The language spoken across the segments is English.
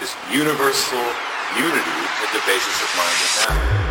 this universal unity at the basis of mind and matter.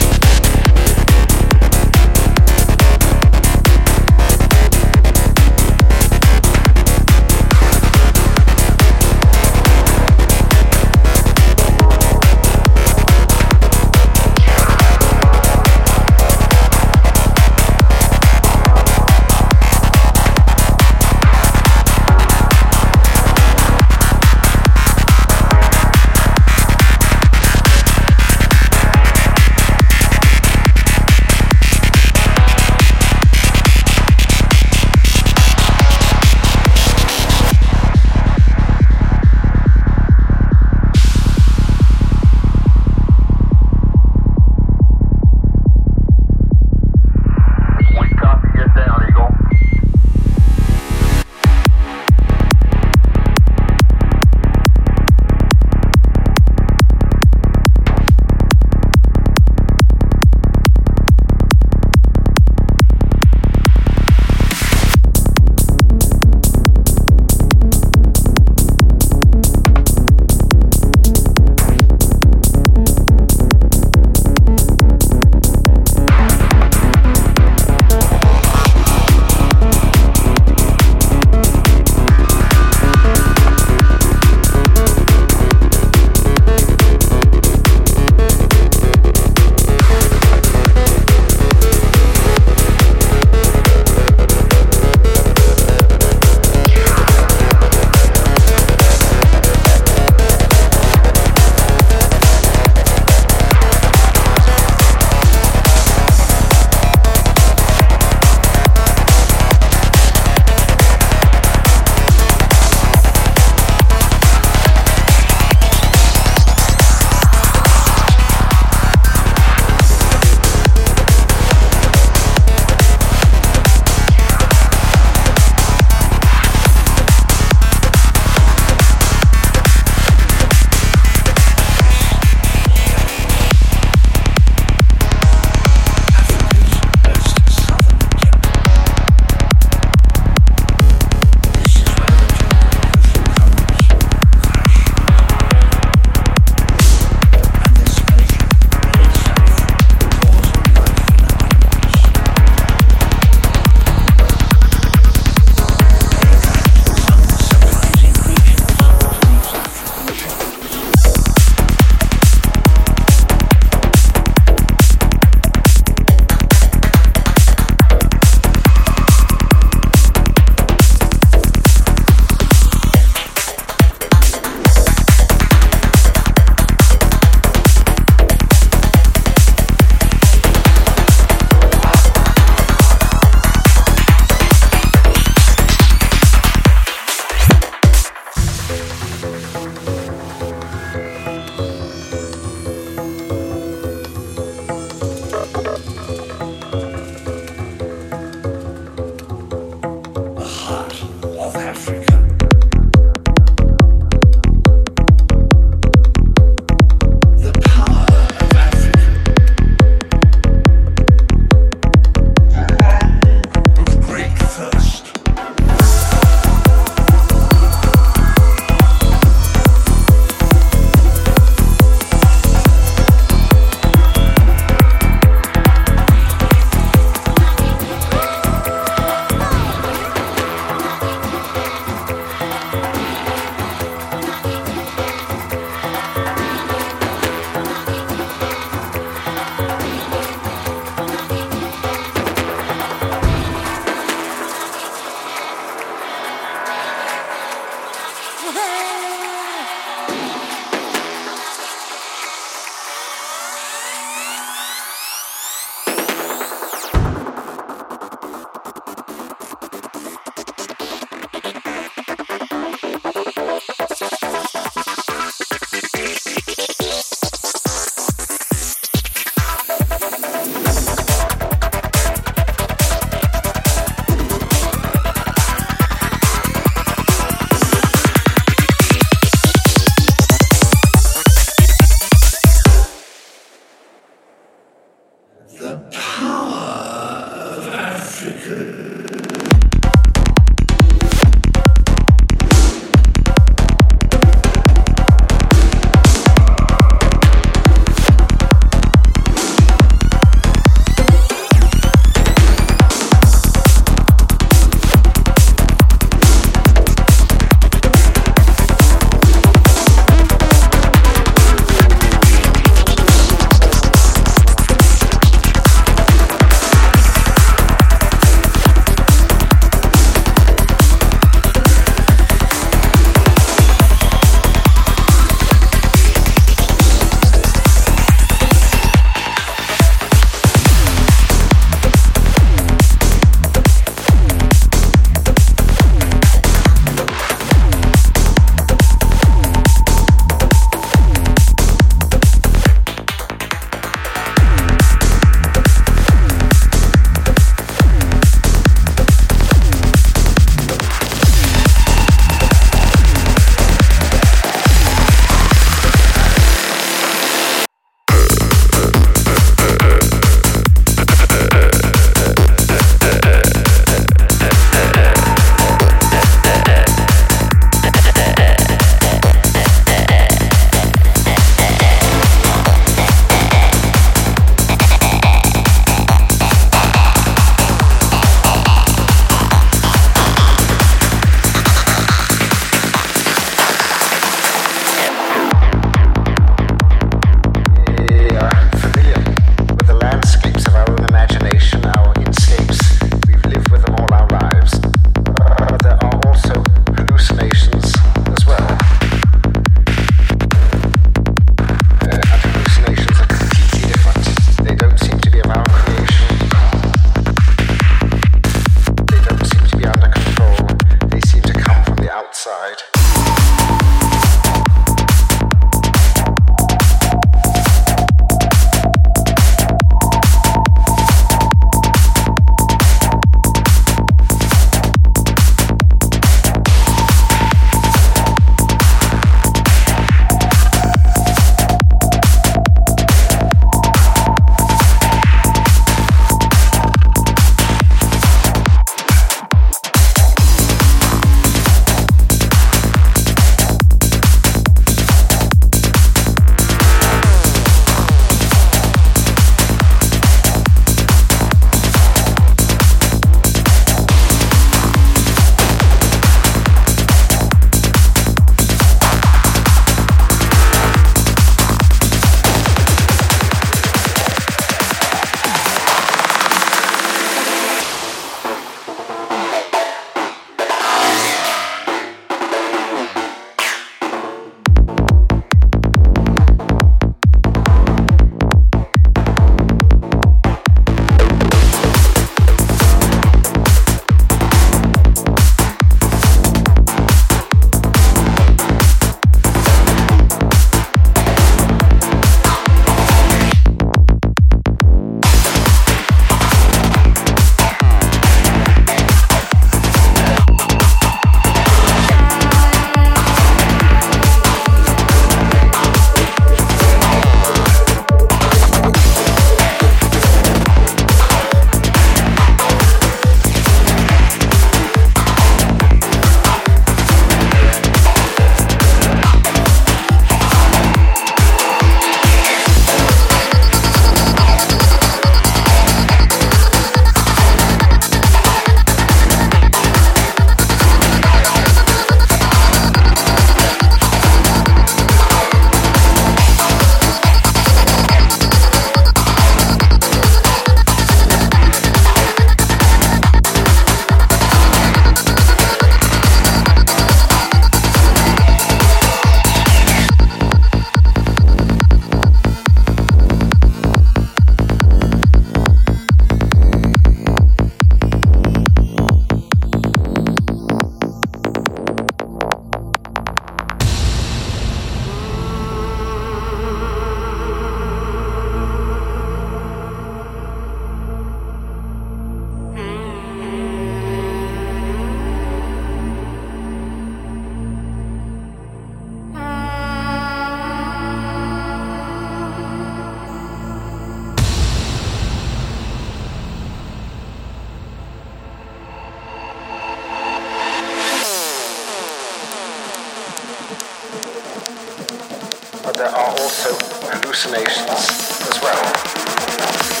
There are also hallucinations as well.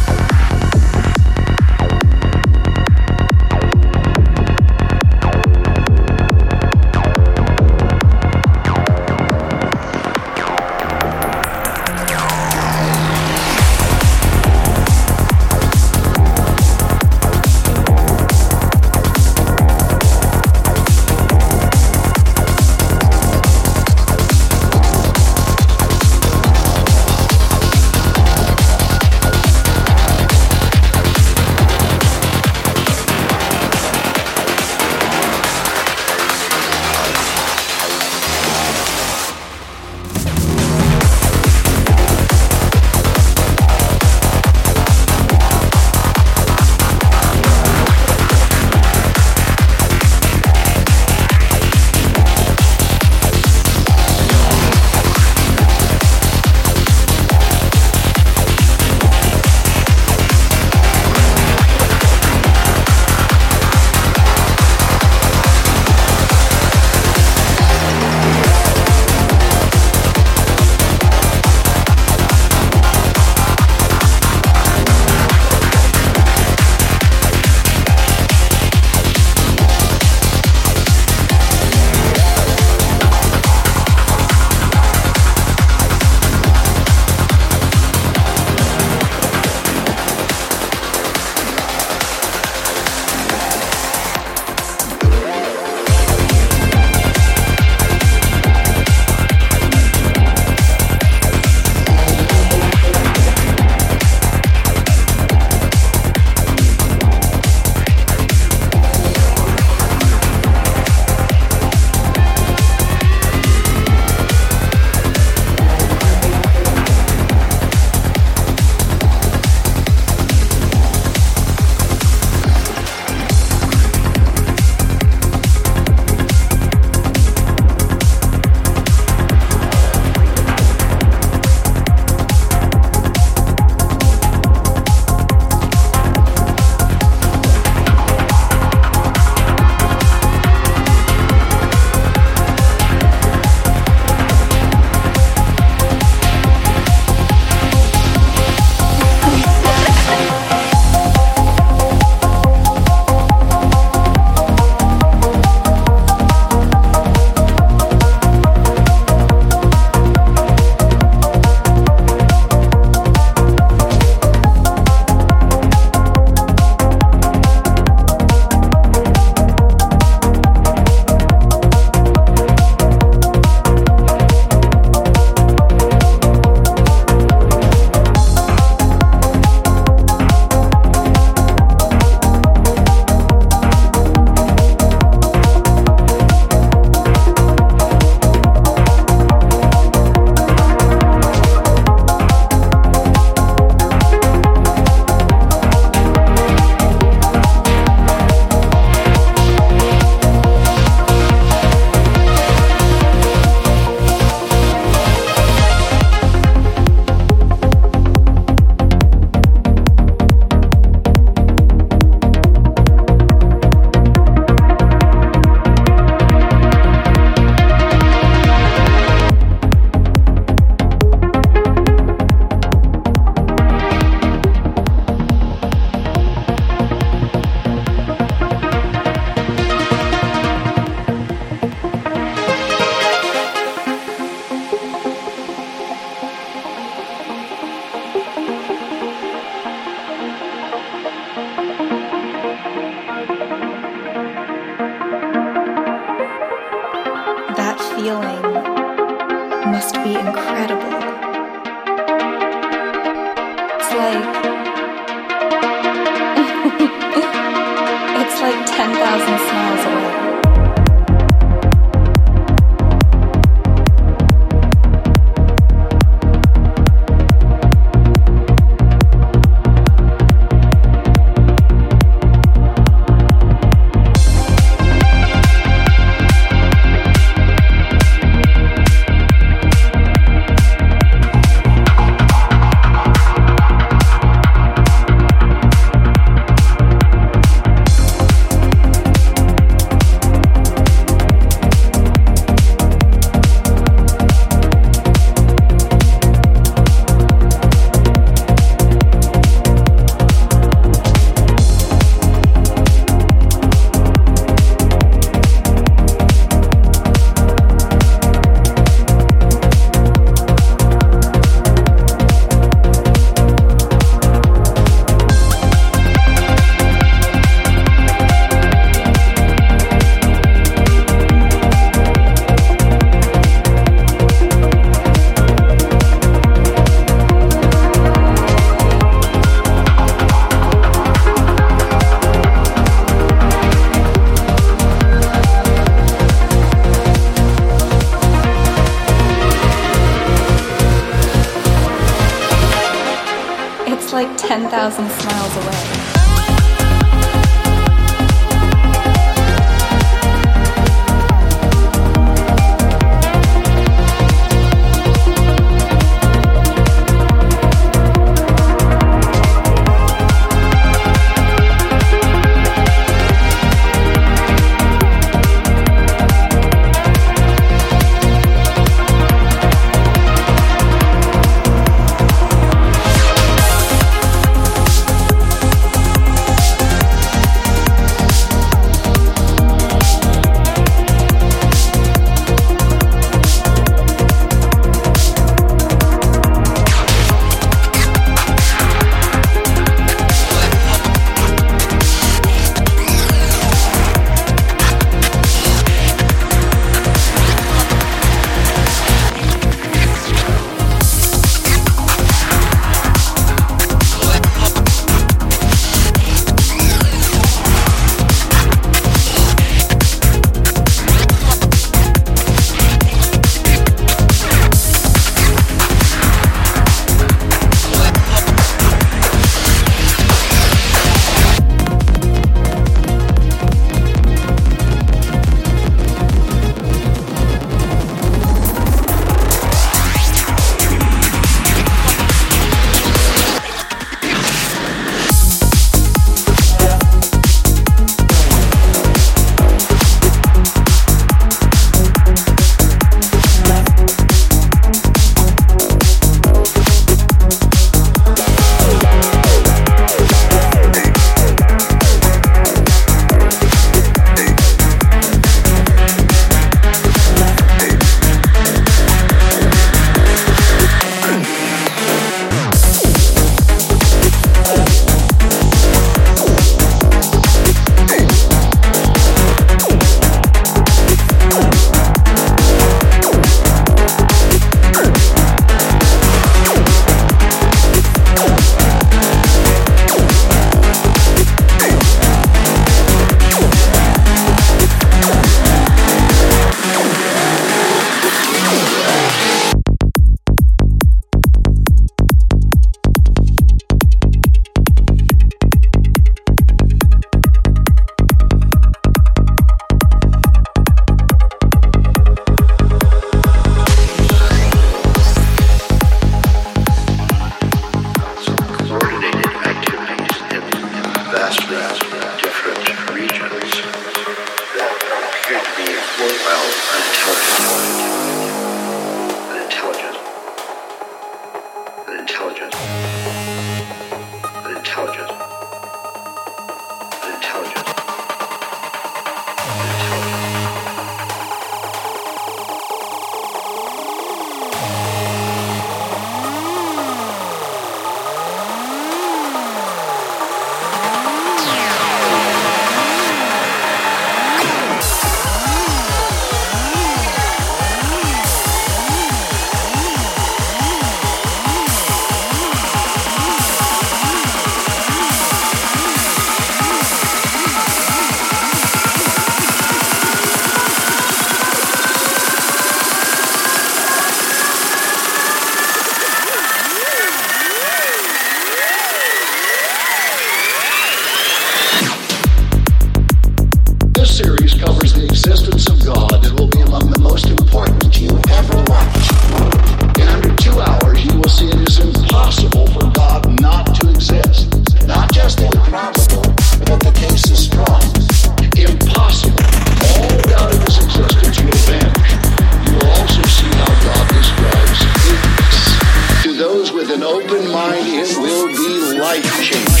open mind, it will be life changing.